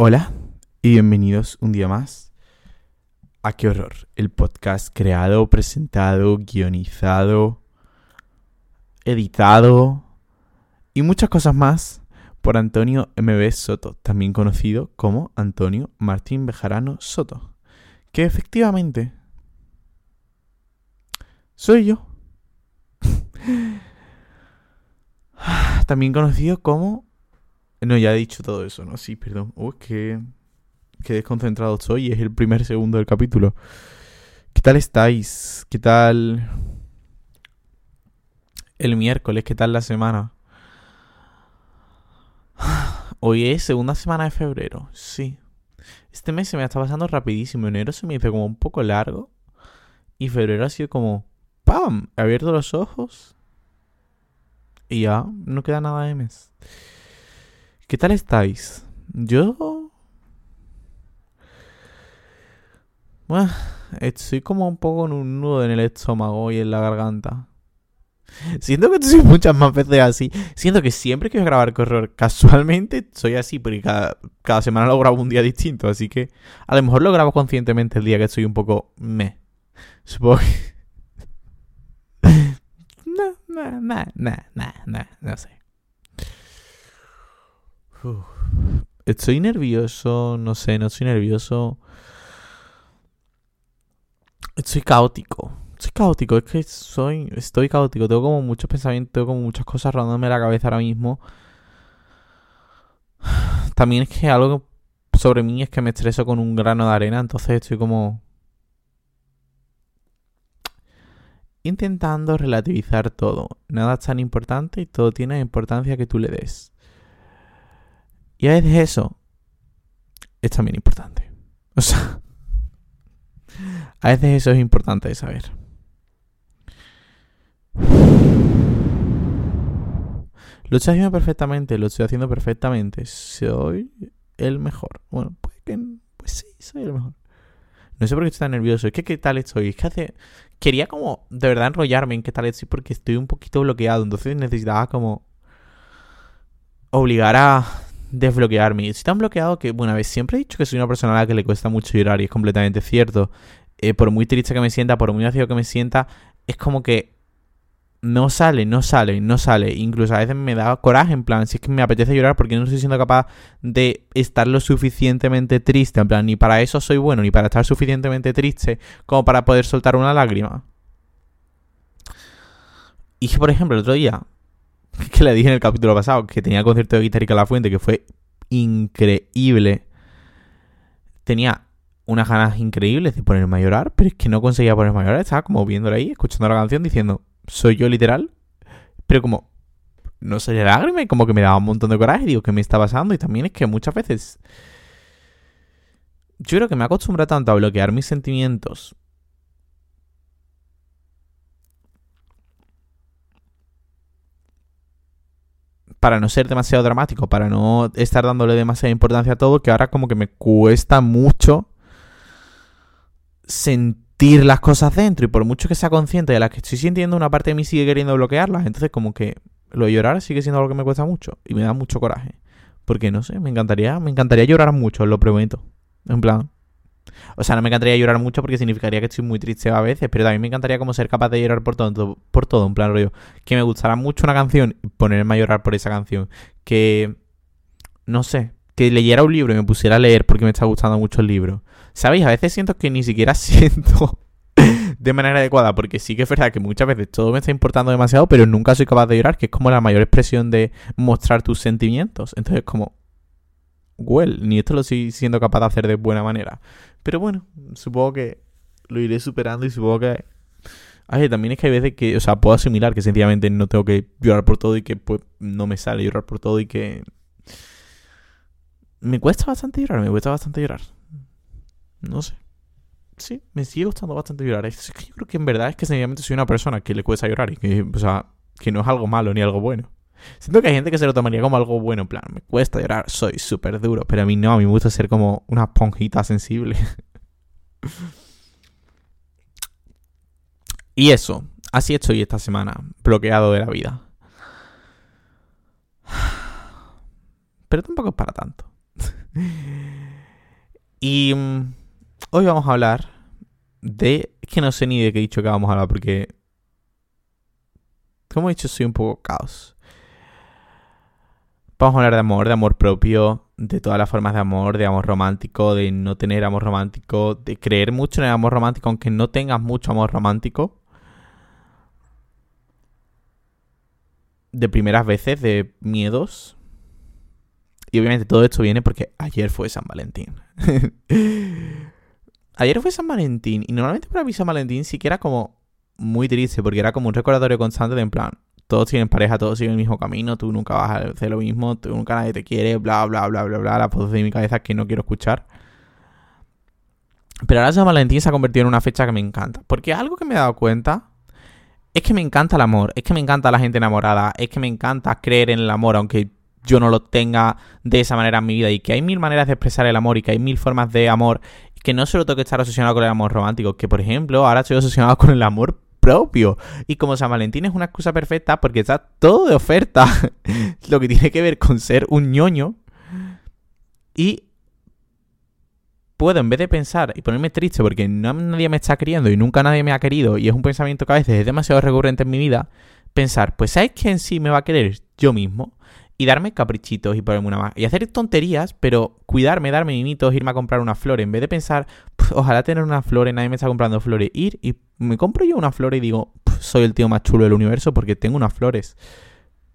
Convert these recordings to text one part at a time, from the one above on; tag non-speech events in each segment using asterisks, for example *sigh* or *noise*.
Hola y bienvenidos un día más a Qué Horror, el podcast creado, presentado, guionizado, editado y muchas cosas más por Antonio MB Soto, también conocido como Antonio Martín Bejarano Soto, que efectivamente soy yo. *laughs* también conocido como no, ya he dicho todo eso, ¿no? Sí, perdón. Uy, qué, qué desconcentrado estoy. Es el primer segundo del capítulo. ¿Qué tal estáis? ¿Qué tal el miércoles? ¿Qué tal la semana? Hoy es segunda semana de febrero. Sí. Este mes se me está pasando rapidísimo. Enero se me hizo como un poco largo. Y febrero ha sido como... ¡Pam! He abierto los ojos. Y ya no queda nada de mes. ¿Qué tal estáis? Yo... Bueno, estoy como un poco en un nudo en el estómago y en la garganta. Siento que estoy muchas más veces así. Siento que siempre que voy a grabar con casualmente soy así, porque cada, cada semana lo grabo un día distinto. Así que a lo mejor lo grabo conscientemente el día que estoy un poco me. Supongo que... *laughs* no, no, no, no, no, no, no Estoy nervioso, no sé, no estoy nervioso. Estoy caótico. Estoy caótico, es que soy, estoy caótico. Tengo como muchos pensamientos, tengo como muchas cosas rondándome la cabeza ahora mismo. También es que algo sobre mí es que me estreso con un grano de arena, entonces estoy como intentando relativizar todo. Nada es tan importante y todo tiene importancia que tú le des. Y a veces eso es también importante. O sea, a veces eso es importante de saber. Lo estoy haciendo perfectamente, lo estoy haciendo perfectamente. Soy el mejor. Bueno, pues, pues sí, soy el mejor. No sé por qué estoy tan nervioso. Es que qué tal estoy. Es que hace... Quería como de verdad enrollarme en qué tal estoy porque estoy un poquito bloqueado. Entonces necesitaba como obligar a desbloquearme. Estoy tan bloqueado que, bueno, a ver, siempre he dicho que soy una persona a la que le cuesta mucho llorar y es completamente cierto. Eh, por muy triste que me sienta, por muy vacío que me sienta, es como que no sale, no sale, no sale. Incluso a veces me da coraje, en plan, si es que me apetece llorar porque no estoy siendo capaz de estar lo suficientemente triste. En plan, ni para eso soy bueno, ni para estar suficientemente triste como para poder soltar una lágrima. Y por ejemplo, el otro día *laughs* que le dije en el capítulo pasado, que tenía concierto de Guitarrica La Fuente, que fue increíble. Tenía unas ganas increíbles de ponerme a llorar, pero es que no conseguía ponerme a llorar. Estaba como viéndolo ahí, escuchando la canción, diciendo, soy yo literal. Pero como no salía lágrima y como que me daba un montón de coraje. Digo, ¿qué me está pasando? Y también es que muchas veces. Yo creo que me acostumbro tanto a bloquear mis sentimientos para no ser demasiado dramático, para no estar dándole demasiada importancia a todo, que ahora como que me cuesta mucho sentir las cosas dentro y por mucho que sea consciente de las que estoy sintiendo, una parte de mí sigue queriendo bloquearlas, entonces como que lo de llorar sigue siendo algo que me cuesta mucho y me da mucho coraje. Porque no sé, me encantaría, me encantaría llorar mucho, lo prometo. En plan, o sea, no me encantaría llorar mucho porque significaría que estoy muy triste a veces, pero también me encantaría como ser capaz de llorar por todo, por todo, en plan rollo. Que me gustara mucho una canción y ponerme a llorar por esa canción. Que, no sé, que leyera un libro y me pusiera a leer porque me está gustando mucho el libro. ¿Sabéis? A veces siento que ni siquiera *laughs* siento de manera adecuada, porque sí que es verdad que muchas veces todo me está importando demasiado, pero nunca soy capaz de llorar, que es como la mayor expresión de mostrar tus sentimientos. Entonces, como, well, ni esto lo estoy siendo capaz de hacer de buena manera. Pero bueno, supongo que lo iré superando y supongo que... Ay, también es que hay veces que, o sea, puedo asimilar que sencillamente no tengo que llorar por todo y que pues no me sale llorar por todo y que... Me cuesta bastante llorar, me cuesta bastante llorar. No sé. Sí, me sigue gustando bastante llorar. Es que yo creo que en verdad es que sencillamente soy una persona que le cuesta llorar y que, o sea, que no es algo malo ni algo bueno. Siento que hay gente que se lo tomaría como algo bueno, en plan, me cuesta llorar, soy súper duro, pero a mí no, a mí me gusta ser como una esponjita sensible. *laughs* y eso, así estoy esta semana, bloqueado de la vida. Pero tampoco es para tanto. *laughs* y mm, hoy vamos a hablar de... Es que no sé ni de qué dicho que vamos a hablar porque... Como he dicho, soy un poco caos. Vamos a hablar de amor, de amor propio, de todas las formas de amor, de amor romántico, de no tener amor romántico, de creer mucho en el amor romántico aunque no tengas mucho amor romántico. De primeras veces, de miedos. Y obviamente todo esto viene porque ayer fue San Valentín. *laughs* ayer fue San Valentín y normalmente para mí San Valentín sí que era como muy triste porque era como un recordatorio constante de en plan, todos tienen pareja, todos siguen el mismo camino, tú nunca vas a hacer lo mismo, tú nunca nadie te quiere, bla, bla, bla, bla, bla, las voces de mi cabeza que no quiero escuchar. Pero ahora San Valentín se ha convertido en una fecha que me encanta. Porque algo que me he dado cuenta es que me encanta el amor, es que me encanta la gente enamorada, es que me encanta creer en el amor, aunque yo no lo tenga de esa manera en mi vida y que hay mil maneras de expresar el amor y que hay mil formas de amor que no solo tengo que estar obsesionado con el amor romántico, que por ejemplo ahora estoy obsesionado con el amor propio. Y como San Valentín es una excusa perfecta porque está todo de oferta, *laughs* lo que tiene que ver con ser un ñoño. Y puedo, en vez de pensar y ponerme triste porque nadie me está queriendo y nunca nadie me ha querido, y es un pensamiento que a veces es demasiado recurrente en mi vida, pensar, pues ¿sabes quién sí me va a querer? Yo mismo y darme caprichitos y ponerme una más. Y hacer tonterías, pero cuidarme, darme mimitos, irme a comprar una flor. En vez de pensar, ojalá tener una flor, nadie me está comprando flores. Ir y me compro yo una flor y digo, soy el tío más chulo del universo porque tengo unas flores.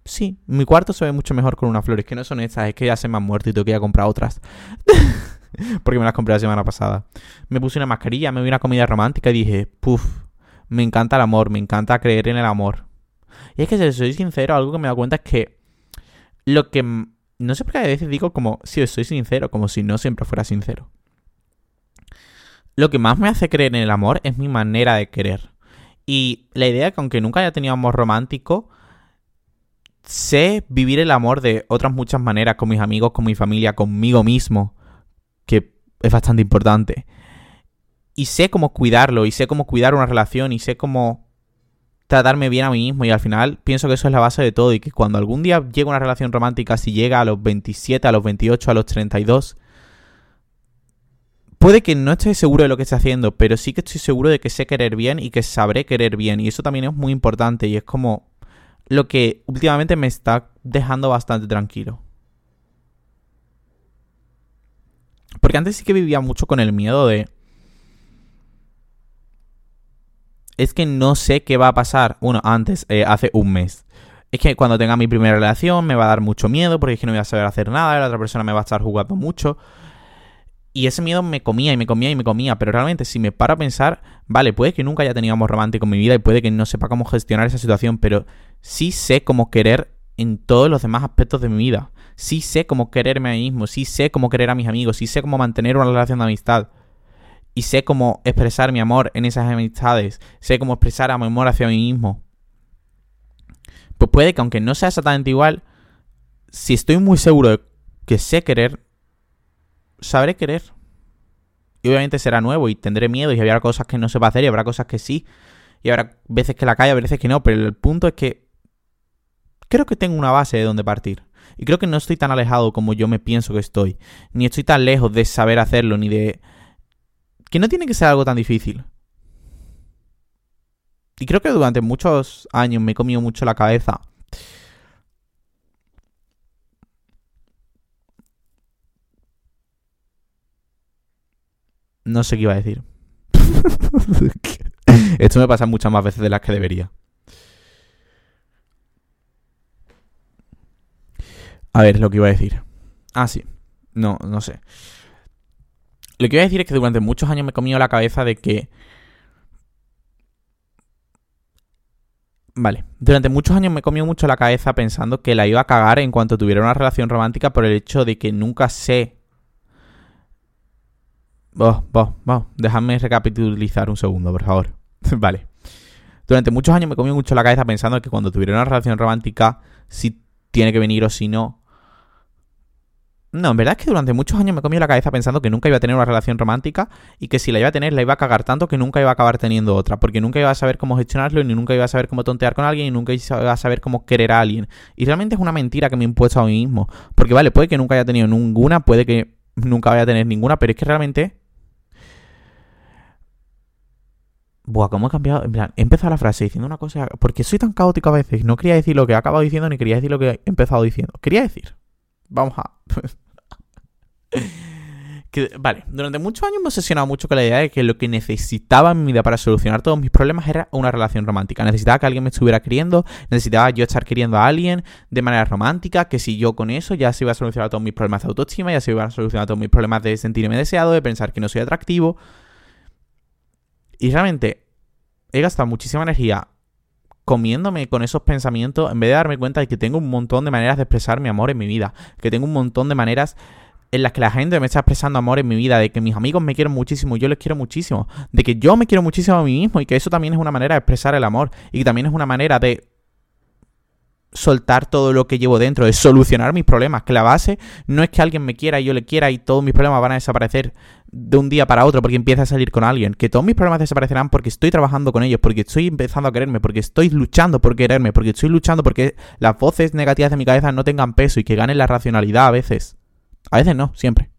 Sí, mi cuarto se ve mucho mejor con unas flores, que no son estas, es que ya se me han muerto y tengo que ir a comprar otras. *laughs* porque me las compré la semana pasada. Me puse una mascarilla, me vi una comida romántica y dije, puff, me encanta el amor, me encanta creer en el amor. Y es que si soy sincero, algo que me da cuenta es que lo que... No sé por qué a veces digo como si soy sincero, como si no siempre fuera sincero. Lo que más me hace creer en el amor es mi manera de querer. Y la idea que aunque nunca haya tenido amor romántico, sé vivir el amor de otras muchas maneras, con mis amigos, con mi familia, conmigo mismo, que es bastante importante. Y sé cómo cuidarlo, y sé cómo cuidar una relación, y sé cómo tratarme bien a mí mismo y al final pienso que eso es la base de todo y que cuando algún día llega una relación romántica, si llega a los 27, a los 28, a los 32, puede que no esté seguro de lo que esté haciendo, pero sí que estoy seguro de que sé querer bien y que sabré querer bien y eso también es muy importante y es como lo que últimamente me está dejando bastante tranquilo. Porque antes sí que vivía mucho con el miedo de es que no sé qué va a pasar. Bueno, antes, eh, hace un mes. Es que cuando tenga mi primera relación me va a dar mucho miedo porque es que no voy a saber hacer nada, la otra persona me va a estar jugando mucho. Y ese miedo me comía y me comía y me comía. Pero realmente, si me paro a pensar, vale, puede que nunca haya tenido amor romántico en mi vida y puede que no sepa cómo gestionar esa situación, pero sí sé cómo querer en todos los demás aspectos de mi vida. Sí sé cómo quererme a mí mismo, sí sé cómo querer a mis amigos, sí sé cómo mantener una relación de amistad y sé cómo expresar mi amor en esas amistades, sé cómo expresar mi amor hacia mí mismo. Pues puede que aunque no sea exactamente igual, si estoy muy seguro de que sé querer, sabré querer. Y obviamente será nuevo y tendré miedo y habrá cosas que no sepa hacer y habrá cosas que sí. Y habrá veces que la calle, veces que no, pero el punto es que creo que tengo una base de donde partir. Y creo que no estoy tan alejado como yo me pienso que estoy. Ni estoy tan lejos de saber hacerlo, ni de que no tiene que ser algo tan difícil. Y creo que durante muchos años me he comido mucho la cabeza. No sé qué iba a decir. *laughs* Esto me pasa muchas más veces de las que debería. A ver, lo que iba a decir. Ah, sí. No, no sé. Lo que voy a decir es que durante muchos años me he comido la cabeza de que... Vale, durante muchos años me he comido mucho la cabeza pensando que la iba a cagar en cuanto tuviera una relación romántica por el hecho de que nunca sé... Vos, vos, vos, déjame recapitulizar un segundo, por favor. *laughs* vale. Durante muchos años me comido mucho la cabeza pensando que cuando tuviera una relación romántica, si tiene que venir o si no, no, en verdad es que durante muchos años me comí la cabeza pensando que nunca iba a tener una relación romántica y que si la iba a tener la iba a cagar tanto que nunca iba a acabar teniendo otra, porque nunca iba a saber cómo gestionarlo, ni nunca iba a saber cómo tontear con alguien, y nunca iba a saber cómo querer a alguien. Y realmente es una mentira que me he impuesto a mí mismo, porque vale, puede que nunca haya tenido ninguna, puede que nunca vaya a tener ninguna, pero es que realmente... Buah, ¿cómo he cambiado? En plan, he empezado la frase diciendo una cosa... Porque soy tan caótico a veces. No quería decir lo que he acabado diciendo ni quería decir lo que he empezado diciendo. Quería decir... Vamos a... *laughs* vale, durante muchos años me he obsesionado mucho con la idea de que lo que necesitaba en mi vida para solucionar todos mis problemas era una relación romántica. Necesitaba que alguien me estuviera queriendo, necesitaba yo estar queriendo a alguien de manera romántica, que si yo con eso ya se iba a solucionar todos mis problemas de autoestima, ya se iban a solucionar todos mis problemas de sentirme deseado, de pensar que no soy atractivo. Y realmente he gastado muchísima energía comiéndome con esos pensamientos en vez de darme cuenta de que tengo un montón de maneras de expresar mi amor en mi vida, que tengo un montón de maneras en las que la gente me está expresando amor en mi vida, de que mis amigos me quieren muchísimo, yo les quiero muchísimo, de que yo me quiero muchísimo a mí mismo y que eso también es una manera de expresar el amor y que también es una manera de soltar todo lo que llevo dentro, de solucionar mis problemas, que la base no es que alguien me quiera y yo le quiera y todos mis problemas van a desaparecer de un día para otro porque empieza a salir con alguien, que todos mis problemas desaparecerán porque estoy trabajando con ellos, porque estoy empezando a quererme, porque estoy luchando por quererme, porque estoy luchando porque las voces negativas de mi cabeza no tengan peso y que ganen la racionalidad a veces. A veces no, siempre.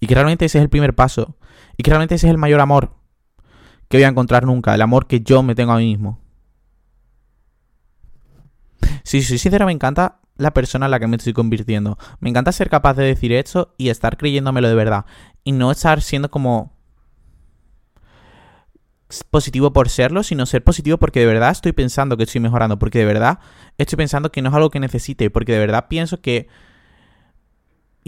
Y que realmente ese es el primer paso. Y que realmente ese es el mayor amor que voy a encontrar nunca. El amor que yo me tengo a mí mismo. Si soy sincero, me encanta la persona en la que me estoy convirtiendo. Me encanta ser capaz de decir esto y estar creyéndomelo de verdad. Y no estar siendo como positivo por serlo, sino ser positivo porque de verdad estoy pensando que estoy mejorando, porque de verdad estoy pensando que no es algo que necesite, porque de verdad pienso que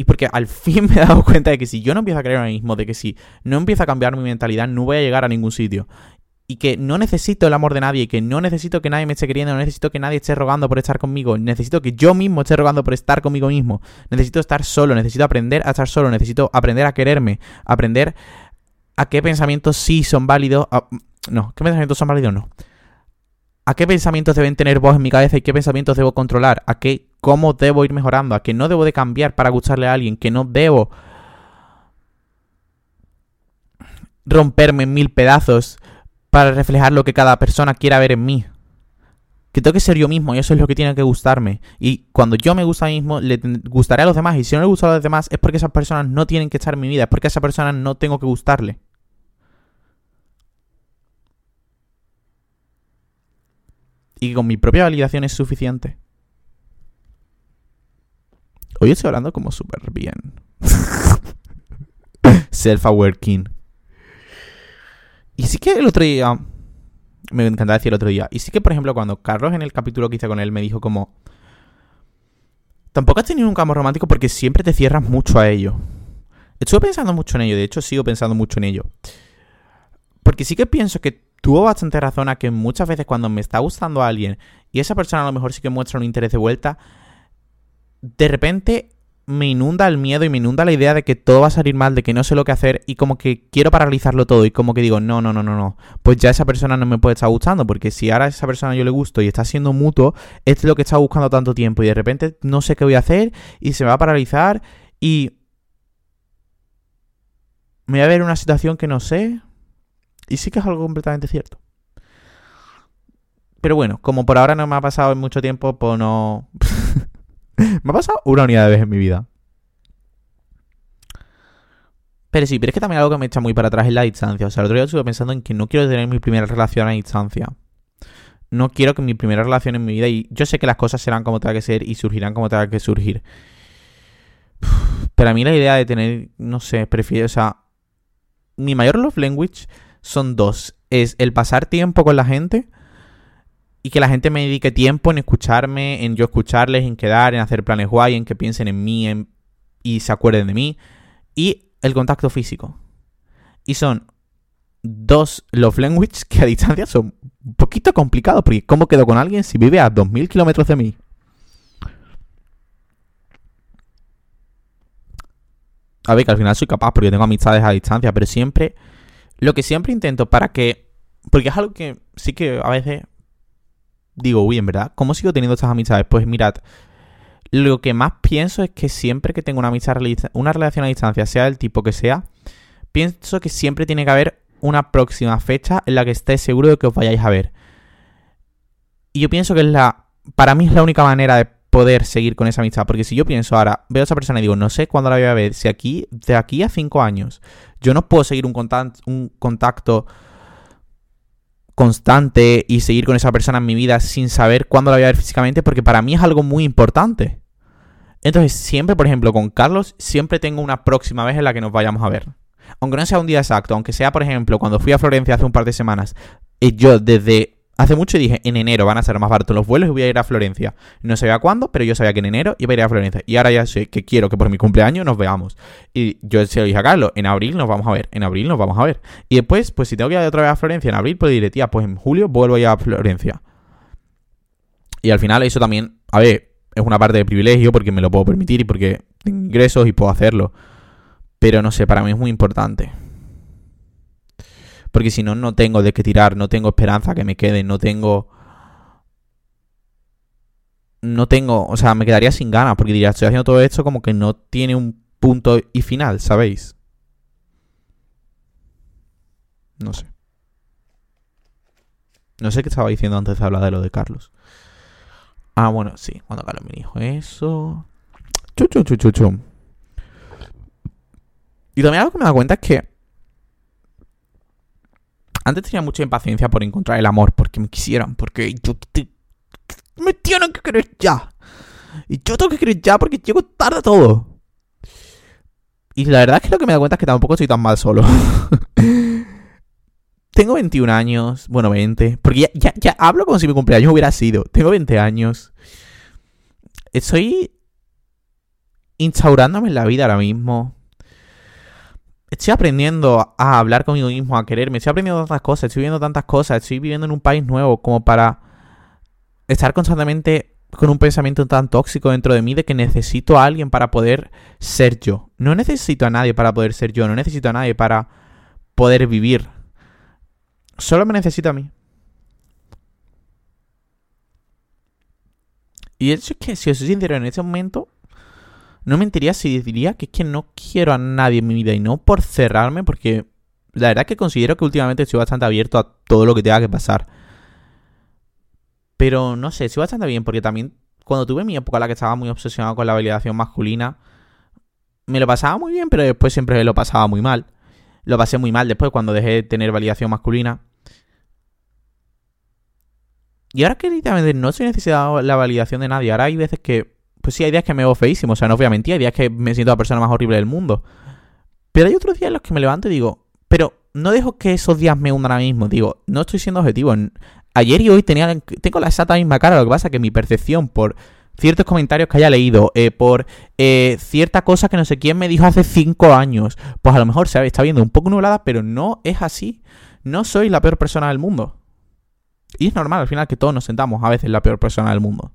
y porque al fin *laughs* me he dado cuenta de que si yo no empiezo a creer en mí mismo, de que si no empiezo a cambiar mi mentalidad, no voy a llegar a ningún sitio. Y que no necesito el amor de nadie, que no necesito que nadie me esté queriendo, no necesito que nadie esté rogando por estar conmigo, necesito que yo mismo esté rogando por estar conmigo mismo. Necesito estar solo, necesito aprender a estar solo, necesito aprender a quererme, aprender a qué pensamientos sí son válidos. no, ¿qué pensamientos son válidos? No. ¿A qué pensamientos deben tener voz en mi cabeza y qué pensamientos debo controlar? ¿A qué cómo debo ir mejorando, a que no debo de cambiar para gustarle a alguien, que no debo romperme en mil pedazos para reflejar lo que cada persona quiera ver en mí. Que tengo que ser yo mismo y eso es lo que tiene que gustarme. Y cuando yo me gusta a mí mismo, le gustaré a los demás. Y si no le gusta a los demás, es porque esas personas no tienen que estar en mi vida. Es porque a esa persona no tengo que gustarle. Y con mi propia validación es suficiente. Hoy estoy hablando como súper bien. *laughs* Self-aware. Y sí que el otro día. Me encantaba decir el otro día. Y sí que, por ejemplo, cuando Carlos en el capítulo que hice con él me dijo como. Tampoco has tenido un campo romántico porque siempre te cierras mucho a ello. Estuve pensando mucho en ello, de hecho sigo pensando mucho en ello. Porque sí que pienso que tuvo bastante razón a que muchas veces cuando me está gustando a alguien y esa persona a lo mejor sí que muestra un interés de vuelta, de repente me inunda el miedo y me inunda la idea de que todo va a salir mal, de que no sé lo que hacer y como que quiero paralizarlo todo y como que digo, no, no, no, no, no, pues ya esa persona no me puede estar gustando porque si ahora a esa persona yo le gusto y está siendo mutuo, es lo que está buscando tanto tiempo y de repente no sé qué voy a hacer y se me va a paralizar y me voy a ver una situación que no sé y sí que es algo completamente cierto. Pero bueno, como por ahora no me ha pasado en mucho tiempo, pues no... *laughs* Me ha pasado una unidad de vez en mi vida. Pero sí, pero es que también algo que me echa muy para atrás es la distancia. O sea, el otro día estuve pensando en que no quiero tener mi primera relación a distancia. No quiero que mi primera relación en mi vida, y yo sé que las cosas serán como tenga que ser y surgirán como tenga que surgir. Pero a mí la idea de tener, no sé, prefiero, o sea, mi mayor love language son dos. Es el pasar tiempo con la gente y que la gente me dedique tiempo en escucharme, en yo escucharles, en quedar, en hacer planes guay, en que piensen en mí y se acuerden de mí. Y el contacto físico. Y son dos love language que a distancia son un poquito complicados, porque ¿cómo quedo con alguien si vive a 2000 kilómetros de mí? A ver, que al final soy capaz porque tengo amistades a distancia, pero siempre, lo que siempre intento para que, porque es algo que sí que a veces digo, uy, en verdad, ¿cómo sigo teniendo estas amistades? Pues mirad, lo que más pienso es que siempre que tengo una amistad, una relación a distancia, sea el tipo que sea, pienso que siempre tiene que haber una próxima fecha en la que esté seguro de que os vayáis a ver. Y yo pienso que es la, para mí es la única manera de poder seguir con esa amistad. Porque si yo pienso ahora, veo a esa persona y digo, no sé cuándo la voy a ver, si aquí, de aquí a cinco años, yo no puedo seguir un, un contacto constante y seguir con esa persona en mi vida sin saber cuándo la voy a ver físicamente, porque para mí es algo muy importante. Entonces, siempre, por ejemplo, con Carlos, siempre tengo una próxima vez en la que nos vayamos a ver. Aunque no sea un día exacto, aunque sea, por ejemplo, cuando fui a Florencia hace un par de semanas, y yo desde hace mucho dije, en enero van a ser más baratos los vuelos y voy a ir a Florencia. No sabía cuándo, pero yo sabía que en enero iba a ir a Florencia. Y ahora ya sé que quiero que por mi cumpleaños nos veamos. Y yo se lo dije a Carlos, en abril nos vamos a ver, en abril nos vamos a ver. Y después, pues si tengo que ir otra vez a Florencia en abril, pues diré, tía, pues en julio vuelvo a a Florencia. Y al final eso también, a ver, es una parte de privilegio porque me lo puedo permitir y porque tengo ingresos y puedo hacerlo. Pero no sé, para mí es muy importante. Porque si no, no tengo de qué tirar, no tengo esperanza que me quede, no tengo... No tengo, o sea, me quedaría sin ganas porque diría, estoy haciendo todo esto como que no tiene un punto y final, ¿sabéis? No sé. No sé qué estaba diciendo antes de hablar de lo de Carlos. Ah, bueno, sí, cuando Carlos me dijo eso. Chu, chu, chu, Y también algo que me da cuenta es que antes tenía mucha impaciencia por encontrar el amor, porque me quisieran, porque yo me tienen que querer ya. Y yo tengo que querer ya porque llego tarde a todo. Y la verdad es que lo que me da cuenta es que tampoco estoy tan mal solo. *laughs* Tengo 21 años, bueno, 20, porque ya, ya, hablo como si mi cumpleaños hubiera sido. Tengo 20 años. Estoy instaurándome en la vida ahora mismo. Estoy aprendiendo a hablar conmigo mismo, a quererme. Estoy aprendiendo tantas cosas, estoy viendo tantas cosas. Estoy viviendo en un país nuevo como para estar constantemente con un pensamiento tan tóxico dentro de mí de que necesito a alguien para poder ser yo. No necesito a nadie para poder ser yo. No necesito a nadie para poder vivir. Solo me necesita a mí. Y eso es que, si os soy sincero, en este momento no mentiría si diría que es que no quiero a nadie en mi vida y no por cerrarme, porque la verdad es que considero que últimamente estoy bastante abierto a todo lo que tenga que pasar. Pero no sé, estoy bastante bien, porque también cuando tuve mi época en la que estaba muy obsesionado con la validación masculina, me lo pasaba muy bien, pero después siempre lo pasaba muy mal. Lo pasé muy mal después cuando dejé de tener validación masculina. Y ahora que literalmente no estoy necesitando la validación de nadie, ahora hay veces que, pues sí, hay días que me veo feísimo, o sea, no voy a mentir, hay días que me siento la persona más horrible del mundo. Pero hay otros días en los que me levanto y digo, pero no dejo que esos días me hundan ahora mismo, digo, no estoy siendo objetivo. Ayer y hoy tenía, tengo la exacta misma cara, lo que pasa es que mi percepción por ciertos comentarios que haya leído, eh, por eh, cierta cosa que no sé quién me dijo hace cinco años, pues a lo mejor se está viendo un poco nublada, pero no es así. No soy la peor persona del mundo. Y es normal al final que todos nos sentamos a veces la peor persona del mundo.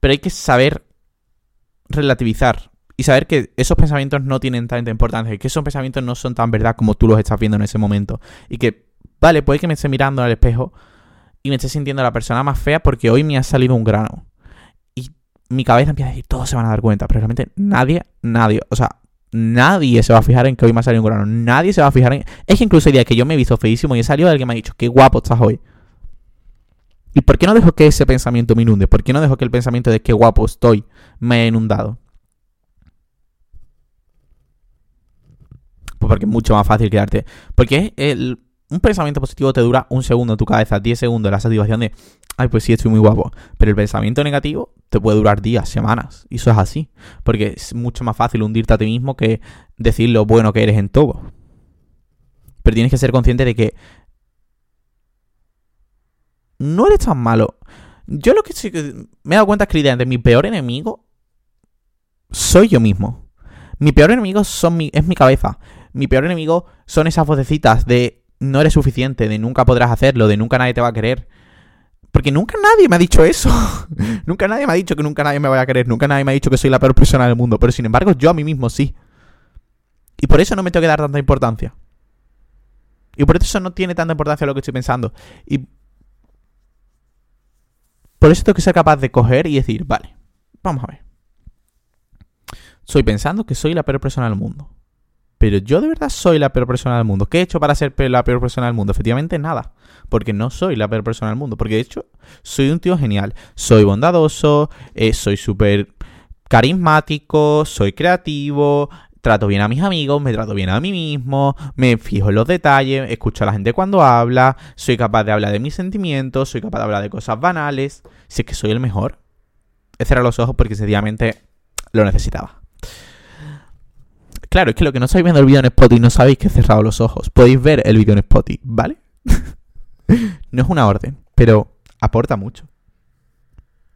Pero hay que saber relativizar y saber que esos pensamientos no tienen tanta importancia que esos pensamientos no son tan verdad como tú los estás viendo en ese momento. Y que, vale, puede que me esté mirando al espejo y me esté sintiendo la persona más fea porque hoy me ha salido un grano. Y mi cabeza empieza a decir, todos se van a dar cuenta, pero realmente nadie, nadie, o sea, Nadie se va a fijar en que hoy me ha salido un grano. Nadie se va a fijar en. Es que incluso el día que yo me he visto feísimo y he salido alguien me ha dicho, qué guapo estás hoy. ¿Y por qué no dejo que ese pensamiento me inunde? ¿Por qué no dejo que el pensamiento de qué guapo estoy me haya inundado? Pues porque es mucho más fácil quedarte. Porque el, un pensamiento positivo te dura un segundo en tu cabeza, 10 segundos, la satisfacción de, ay, pues sí, estoy muy guapo. Pero el pensamiento negativo te puede durar días, semanas. Y eso es así. Porque es mucho más fácil hundirte a ti mismo que decir lo bueno que eres en todo. Pero tienes que ser consciente de que no eres tan malo. Yo lo que me he dado cuenta es que literalmente mi peor enemigo soy yo mismo. Mi peor enemigo son mi, es mi cabeza. Mi peor enemigo son esas vocecitas de no eres suficiente, de nunca podrás hacerlo, de nunca nadie te va a querer. Porque nunca nadie me ha dicho eso. *laughs* nunca nadie me ha dicho que nunca nadie me vaya a querer. Nunca nadie me ha dicho que soy la peor persona del mundo. Pero sin embargo, yo a mí mismo sí. Y por eso no me tengo que dar tanta importancia. Y por eso no tiene tanta importancia lo que estoy pensando. Y por eso tengo que ser capaz de coger y decir, vale, vamos a ver. Estoy pensando que soy la peor persona del mundo. Pero yo de verdad soy la peor persona del mundo. ¿Qué he hecho para ser la peor persona del mundo? Efectivamente, nada. Porque no soy la peor persona del mundo. Porque de hecho, soy un tío genial. Soy bondadoso, eh, soy súper carismático, soy creativo, trato bien a mis amigos, me trato bien a mí mismo, me fijo en los detalles, escucho a la gente cuando habla, soy capaz de hablar de mis sentimientos, soy capaz de hablar de cosas banales. Si es que soy el mejor. He cerrado los ojos porque sencillamente lo necesitaba. Claro, es que lo que no estáis viendo el vídeo en Spotify no sabéis que he cerrado los ojos. Podéis ver el vídeo en Spotify, ¿vale? *laughs* no es una orden, pero aporta mucho.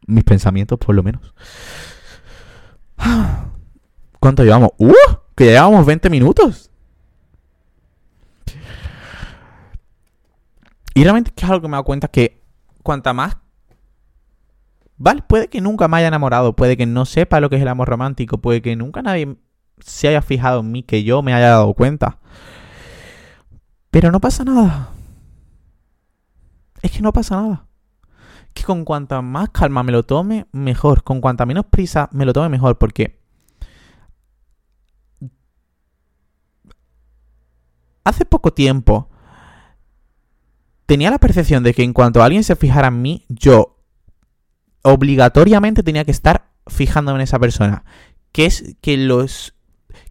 Mis pensamientos, por lo menos. *sighs* ¿Cuánto llevamos? ¡Uh! Que llevamos 20 minutos. Y realmente es algo que me he dado cuenta que cuanta más... Vale, puede que nunca me haya enamorado, puede que no sepa lo que es el amor romántico, puede que nunca nadie se haya fijado en mí, que yo me haya dado cuenta. Pero no pasa nada. Es que no pasa nada. Que con cuanta más calma me lo tome, mejor. Con cuanta menos prisa me lo tome, mejor. Porque hace poco tiempo tenía la percepción de que en cuanto alguien se fijara en mí, yo obligatoriamente tenía que estar fijándome en esa persona. Que es que los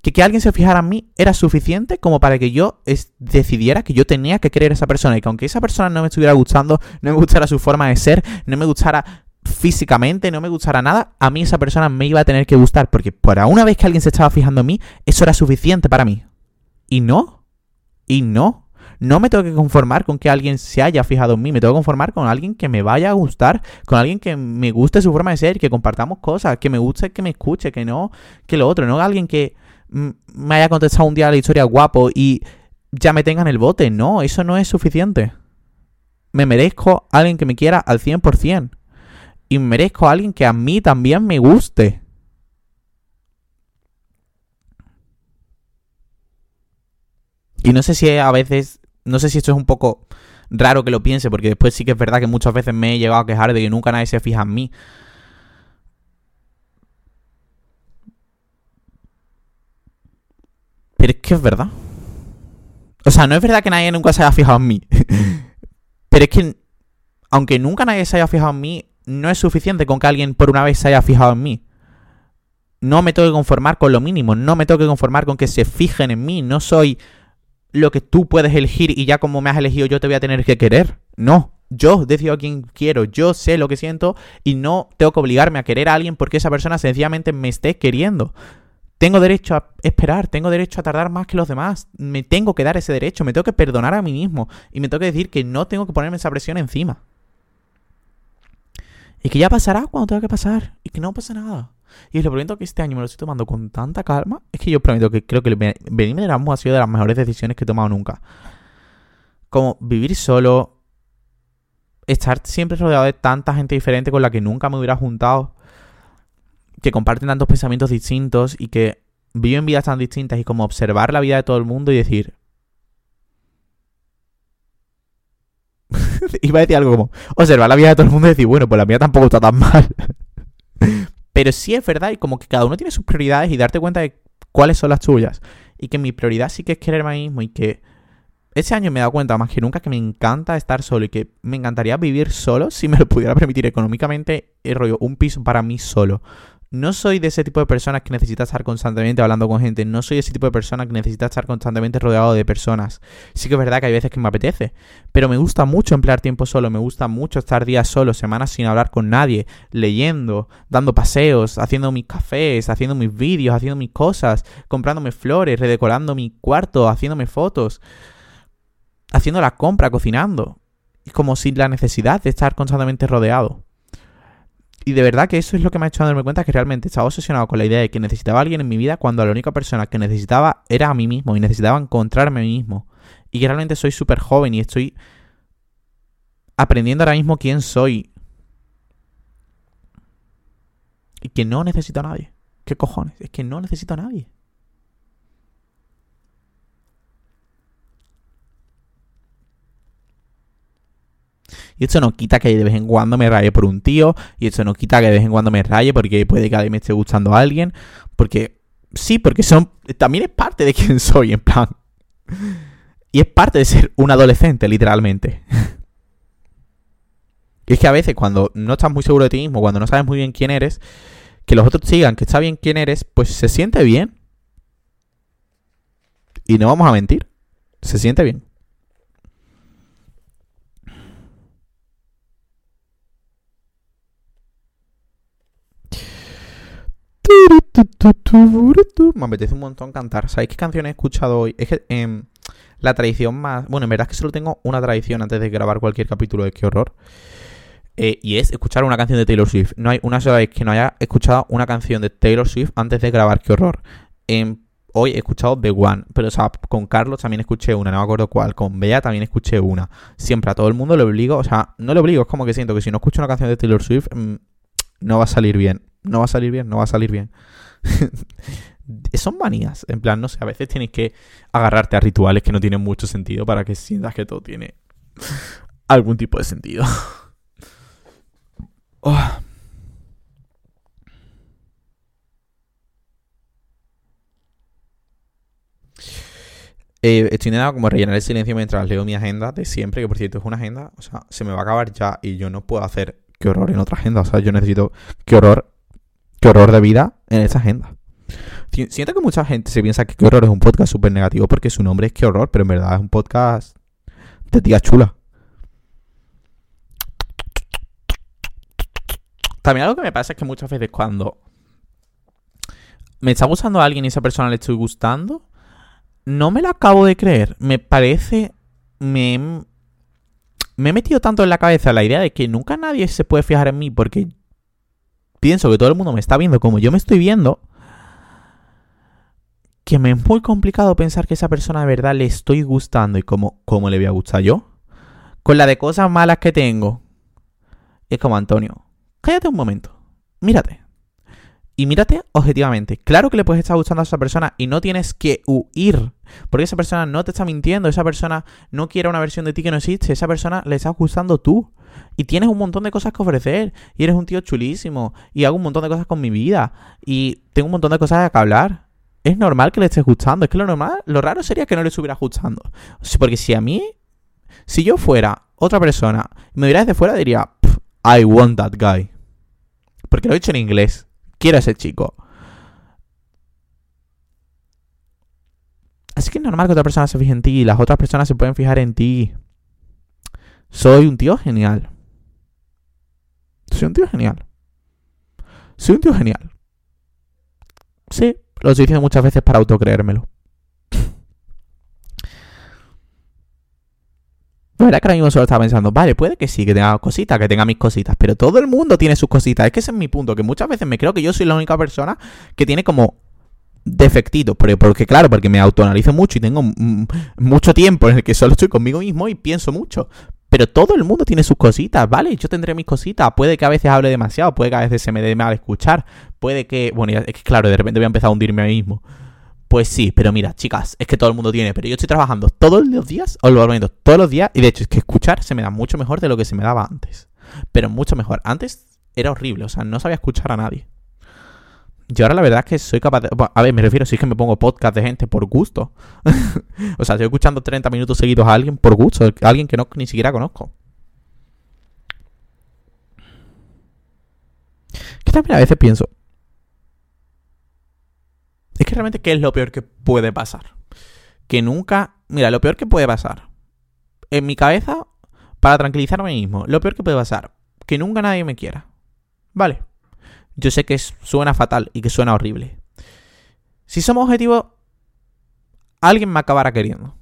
que que alguien se fijara en mí era suficiente como para que yo decidiera que yo tenía que querer a esa persona y que aunque esa persona no me estuviera gustando, no me gustara su forma de ser, no me gustara físicamente, no me gustara nada, a mí esa persona me iba a tener que gustar porque para una vez que alguien se estaba fijando en mí, eso era suficiente para mí. Y no, y no. No me tengo que conformar con que alguien se haya fijado en mí, me tengo que conformar con alguien que me vaya a gustar, con alguien que me guste su forma de ser, que compartamos cosas, que me guste que me escuche, que no, que lo otro, no alguien que me haya contestado un día la historia guapo y ya me tenga en el bote. No, eso no es suficiente. Me merezco a alguien que me quiera al 100%. Y me merezco a alguien que a mí también me guste. Y no sé si a veces, no sé si esto es un poco raro que lo piense, porque después sí que es verdad que muchas veces me he llegado a quejar de que nunca nadie se fija en mí. Pero es que es verdad. O sea, no es verdad que nadie nunca se haya fijado en mí. *laughs* Pero es que, aunque nunca nadie se haya fijado en mí, no es suficiente con que alguien por una vez se haya fijado en mí. No me tengo que conformar con lo mínimo. No me tengo que conformar con que se fijen en mí. No soy lo que tú puedes elegir y ya como me has elegido yo te voy a tener que querer. No. Yo decido a quién quiero, yo sé lo que siento y no tengo que obligarme a querer a alguien porque esa persona sencillamente me esté queriendo. Tengo derecho a esperar, tengo derecho a tardar más que los demás. Me tengo que dar ese derecho, me tengo que perdonar a mí mismo y me tengo que decir que no tengo que ponerme esa presión encima. Y que ya pasará cuando tenga que pasar y que no pasa nada. Y os lo prometo que este año me lo estoy tomando con tanta calma. Es que yo prometo que creo que venirme de Erasmus ha sido de las mejores decisiones que he tomado nunca. Como vivir solo, estar siempre rodeado de tanta gente diferente con la que nunca me hubiera juntado que comparten tantos pensamientos distintos y que viven vidas tan distintas y como observar la vida de todo el mundo y decir... *laughs* Iba a decir algo como observar la vida de todo el mundo y decir, bueno, pues la mía tampoco está tan mal. Pero sí es verdad y como que cada uno tiene sus prioridades y darte cuenta de cuáles son las tuyas. Y que mi prioridad sí que es quererme a mí mismo y que ese año me he dado cuenta más que nunca que me encanta estar solo y que me encantaría vivir solo si me lo pudiera permitir económicamente, rollo, un piso para mí solo. No soy de ese tipo de personas que necesita estar constantemente hablando con gente. No soy ese tipo de persona que necesita estar constantemente rodeado de personas. Sí que es verdad que hay veces que me apetece. Pero me gusta mucho emplear tiempo solo. Me gusta mucho estar días solo, semanas sin hablar con nadie, leyendo, dando paseos, haciendo mis cafés, haciendo mis vídeos, haciendo mis cosas, comprándome flores, redecorando mi cuarto, haciéndome fotos, haciendo la compra, cocinando. Como sin la necesidad de estar constantemente rodeado. Y de verdad que eso es lo que me ha hecho darme cuenta que realmente estaba obsesionado con la idea de que necesitaba a alguien en mi vida cuando la única persona que necesitaba era a mí mismo y necesitaba encontrarme a mí mismo. Y que realmente soy súper joven y estoy aprendiendo ahora mismo quién soy. Y que no necesito a nadie. ¿Qué cojones? Es que no necesito a nadie. Y esto no quita que de vez en cuando me raye por un tío. Y esto no quita que de vez en cuando me raye porque puede que a me esté gustando alguien. Porque sí, porque son también es parte de quién soy, en plan. Y es parte de ser un adolescente, literalmente. y *laughs* es que a veces cuando no estás muy seguro de ti mismo, cuando no sabes muy bien quién eres, que los otros sigan que está bien quién eres, pues se siente bien. Y no vamos a mentir, se siente bien. Me apetece un montón cantar. ¿Sabéis qué canción he escuchado hoy? Es que em, la tradición más... Bueno, en verdad es que solo tengo una tradición antes de grabar cualquier capítulo de Qué Horror. Eh, y es escuchar una canción de Taylor Swift. No hay una sola vez que no haya escuchado una canción de Taylor Swift antes de grabar Qué Horror. Em, hoy he escuchado The One, pero o sea, con Carlos también escuché una, no me acuerdo cuál. Con Bea también escuché una. Siempre a todo el mundo le obligo, o sea, no le obligo, es como que siento que si no escucho una canción de Taylor Swift, mm, no va a salir bien. No va a salir bien, no va a salir bien. *laughs* Son manías. En plan, no sé, a veces tienes que agarrarte a rituales que no tienen mucho sentido para que sientas que todo tiene algún tipo de sentido. Oh. *laughs* Eh, estoy intentando como rellenar el silencio mientras leo mi agenda de siempre, que por cierto es una agenda, o sea, se me va a acabar ya y yo no puedo hacer qué horror en otra agenda, o sea, yo necesito qué horror, qué horror de vida en esa agenda. Siento que mucha gente se piensa que qué horror es un podcast súper negativo porque su nombre es qué horror, pero en verdad es un podcast de tía chula. También algo que me pasa es que muchas veces cuando me está gustando a alguien y a esa persona le estoy gustando, no me lo acabo de creer. Me parece. Me, me he metido tanto en la cabeza la idea de que nunca nadie se puede fijar en mí porque pienso que todo el mundo me está viendo como yo me estoy viendo. Que me es muy complicado pensar que esa persona de verdad le estoy gustando y como, como le voy a gustar yo. Con la de cosas malas que tengo. Es como Antonio. Cállate un momento. Mírate. Y mírate objetivamente. Claro que le puedes estar gustando a esa persona y no tienes que huir. Porque esa persona no te está mintiendo. Esa persona no quiere una versión de ti que no existe. Esa persona le está gustando tú. Y tienes un montón de cosas que ofrecer. Y eres un tío chulísimo. Y hago un montón de cosas con mi vida. Y tengo un montón de cosas que hablar. Es normal que le estés gustando. Es que lo normal, lo raro sería que no le estuviera gustando. Porque si a mí, si yo fuera otra persona me miras desde fuera, diría, I want that guy. Porque lo he dicho en inglés quiero a ese chico. Así que es normal que otra persona se fije en ti y las otras personas se pueden fijar en ti. Soy un tío genial. Soy un tío genial. Soy un tío genial. Sí, lo estoy diciendo muchas veces para autocreérmelo. La verdad que ahora mismo solo estaba pensando, vale, puede que sí, que tenga cositas, que tenga mis cositas, pero todo el mundo tiene sus cositas. Es que ese es mi punto, que muchas veces me creo que yo soy la única persona que tiene como defectitos, pero porque claro, porque me autoanalizo mucho y tengo mucho tiempo en el que solo estoy conmigo mismo y pienso mucho. Pero todo el mundo tiene sus cositas, ¿vale? Yo tendré mis cositas. Puede que a veces hable demasiado, puede que a veces se me dé mal escuchar, puede que, bueno, es que claro, de repente voy a empezar a hundirme a mí mismo. Pues sí, pero mira, chicas, es que todo el mundo tiene, pero yo estoy trabajando todos los días, o lo menos todos los días, y de hecho es que escuchar se me da mucho mejor de lo que se me daba antes. Pero mucho mejor. Antes era horrible, o sea, no sabía escuchar a nadie. Yo ahora la verdad es que soy capaz de... A ver, me refiero, si es que me pongo podcast de gente por gusto. *laughs* o sea, estoy escuchando 30 minutos seguidos a alguien por gusto, a alguien que no ni siquiera conozco. Que también a veces pienso, es que realmente, ¿qué es lo peor que puede pasar? Que nunca. Mira, lo peor que puede pasar. En mi cabeza, para tranquilizarme mismo, lo peor que puede pasar. Que nunca nadie me quiera. Vale. Yo sé que suena fatal y que suena horrible. Si somos objetivos, alguien me acabará queriendo.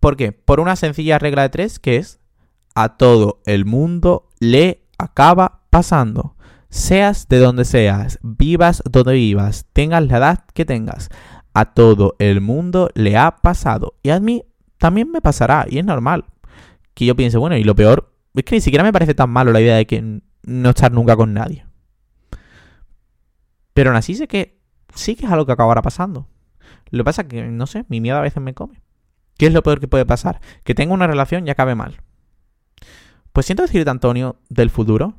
¿Por qué? Por una sencilla regla de tres que es a todo el mundo le acaba pasando. Seas de donde seas, vivas donde vivas, tengas la edad que tengas, a todo el mundo le ha pasado. Y a mí también me pasará, y es normal. Que yo piense, bueno, y lo peor, es que ni siquiera me parece tan malo la idea de que no estar nunca con nadie. Pero aún así sé que sí que es algo que acabará pasando. Lo que pasa es que, no sé, mi miedo a veces me come. ¿Qué es lo peor que puede pasar? Que tenga una relación y acabe mal. Pues siento decirte, Antonio, del futuro,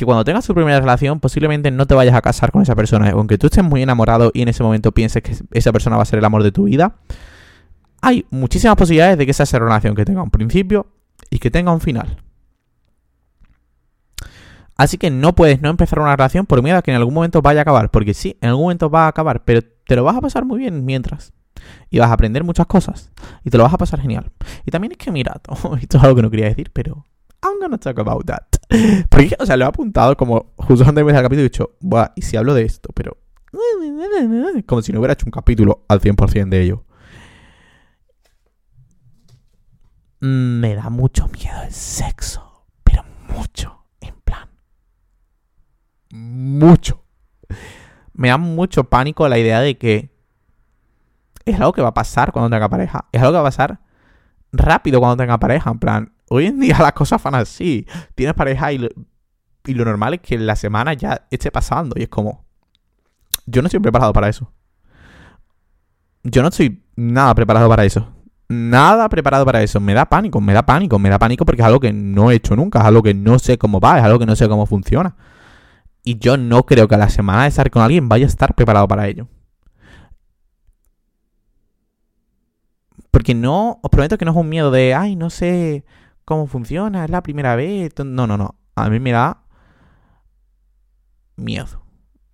que cuando tengas tu primera relación posiblemente no te vayas a casar con esa persona. Aunque tú estés muy enamorado y en ese momento pienses que esa persona va a ser el amor de tu vida, hay muchísimas posibilidades de que esa sea la relación que tenga un principio y que tenga un final. Así que no puedes no empezar una relación por miedo a que en algún momento vaya a acabar. Porque sí, en algún momento va a acabar, pero te lo vas a pasar muy bien mientras. Y vas a aprender muchas cosas. Y te lo vas a pasar genial. Y también es que, mira, *laughs* esto es algo que no quería decir, pero I'm gonna talk about that. Porque, o sea, lo he apuntado como justo antes de empezar el capítulo y he dicho, Buah, y si hablo de esto, pero. Como si no hubiera hecho un capítulo al 100% de ello. Me da mucho miedo el sexo, pero mucho mucho. Me da mucho pánico la idea de que es algo que va a pasar cuando tenga pareja. Es algo que va a pasar rápido cuando tenga pareja. En plan, hoy en día *laughs* las cosas van así. Tienes pareja y lo, y lo normal es que la semana ya esté pasando. Y es como, yo no estoy preparado para eso. Yo no estoy nada preparado para eso. Nada preparado para eso. Me da pánico, me da pánico, me da pánico porque es algo que no he hecho nunca. Es algo que no sé cómo va, es algo que no sé cómo funciona. Y yo no creo que a la semana de estar con alguien vaya a estar preparado para ello. Porque no, os prometo que no es un miedo de, ay, no sé cómo funciona, es la primera vez. No, no, no. A mí me da miedo.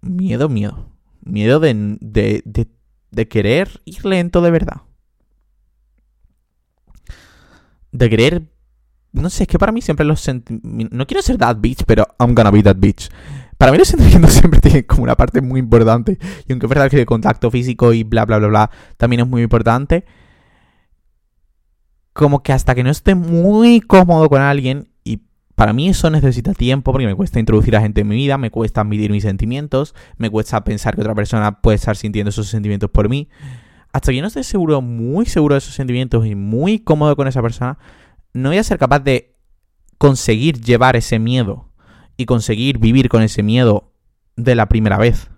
Miedo, miedo. Miedo de, de, de, de querer ir lento de verdad. De querer... No sé, es que para mí siempre los sentimientos... No quiero ser that bitch, pero I'm gonna be that bitch. Para mí los *laughs* sentimientos siempre tienen como una parte muy importante. Y aunque es verdad que el contacto físico y bla, bla, bla, bla, también es muy importante. Como que hasta que no esté muy cómodo con alguien, y para mí eso necesita tiempo, porque me cuesta introducir a gente en mi vida, me cuesta medir mis sentimientos, me cuesta pensar que otra persona puede estar sintiendo esos sentimientos por mí. Hasta que yo no esté seguro, muy seguro de esos sentimientos y muy cómodo con esa persona, no voy a ser capaz de conseguir llevar ese miedo y conseguir vivir con ese miedo de la primera vez.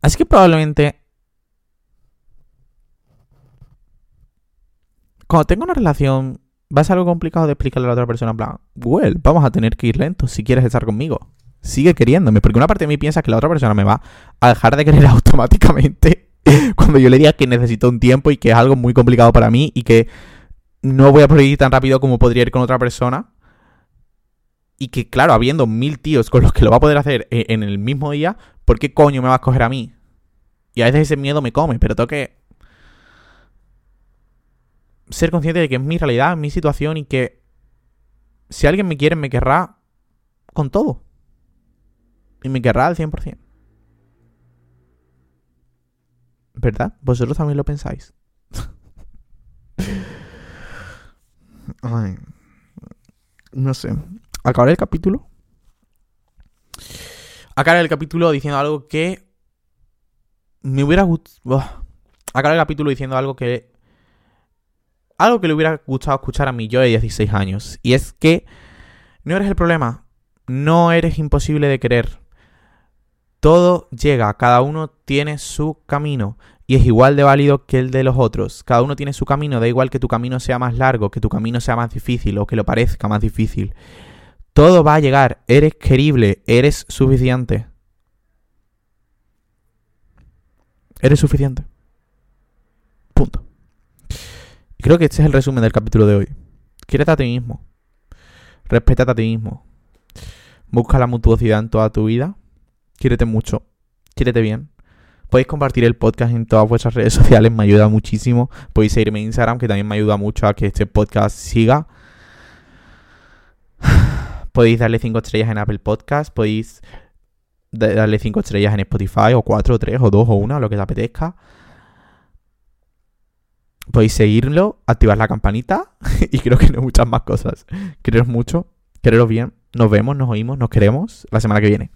Así que probablemente cuando tengo una relación va a ser algo complicado de explicarle a la otra persona en plan, well, vamos a tener que ir lentos si quieres estar conmigo. Sigue queriéndome, porque una parte de mí piensa que la otra persona me va a dejar de querer *laughs* automáticamente *laughs* cuando yo le diga que necesito un tiempo y que es algo muy complicado para mí y que no voy a poder tan rápido como podría ir con otra persona y que, claro, habiendo mil tíos con los que lo va a poder hacer e-, en el mismo día, ¿por qué coño me va a escoger a mí? Y a veces ese miedo me come, pero tengo que ser consciente de que es mi realidad, mi situación y que si alguien me quiere, me querrá con todo. Y me querrá al 100%. ¿Verdad? ¿Vosotros también lo pensáis? *laughs* Ay, no sé acabar el capítulo. Acabar el capítulo diciendo algo que me hubiera gustado. Acabar el capítulo diciendo algo que. Algo que le hubiera gustado escuchar a mí yo de 16 años. Y es que no eres el problema. No eres imposible de querer. Todo llega, cada uno tiene su camino y es igual de válido que el de los otros. Cada uno tiene su camino, da igual que tu camino sea más largo, que tu camino sea más difícil o que lo parezca más difícil. Todo va a llegar. Eres querible. Eres suficiente. Eres suficiente. Punto. Creo que este es el resumen del capítulo de hoy. Quiérete a ti mismo. Respétate a ti mismo. Busca la mutuosidad en toda tu vida. Quiérete mucho. Quiérete bien. Podéis compartir el podcast en todas vuestras redes sociales, me ayuda muchísimo. Podéis seguirme en Instagram, que también me ayuda mucho a que este podcast siga. *sighs* Podéis darle 5 estrellas en Apple Podcast, podéis darle 5 estrellas en Spotify, o 4, o 3, o 2, o 1, lo que te apetezca. Podéis seguirlo, activar la campanita *laughs* y creo que no muchas más cosas. Quereros mucho, quereros bien. Nos vemos, nos oímos, nos queremos la semana que viene.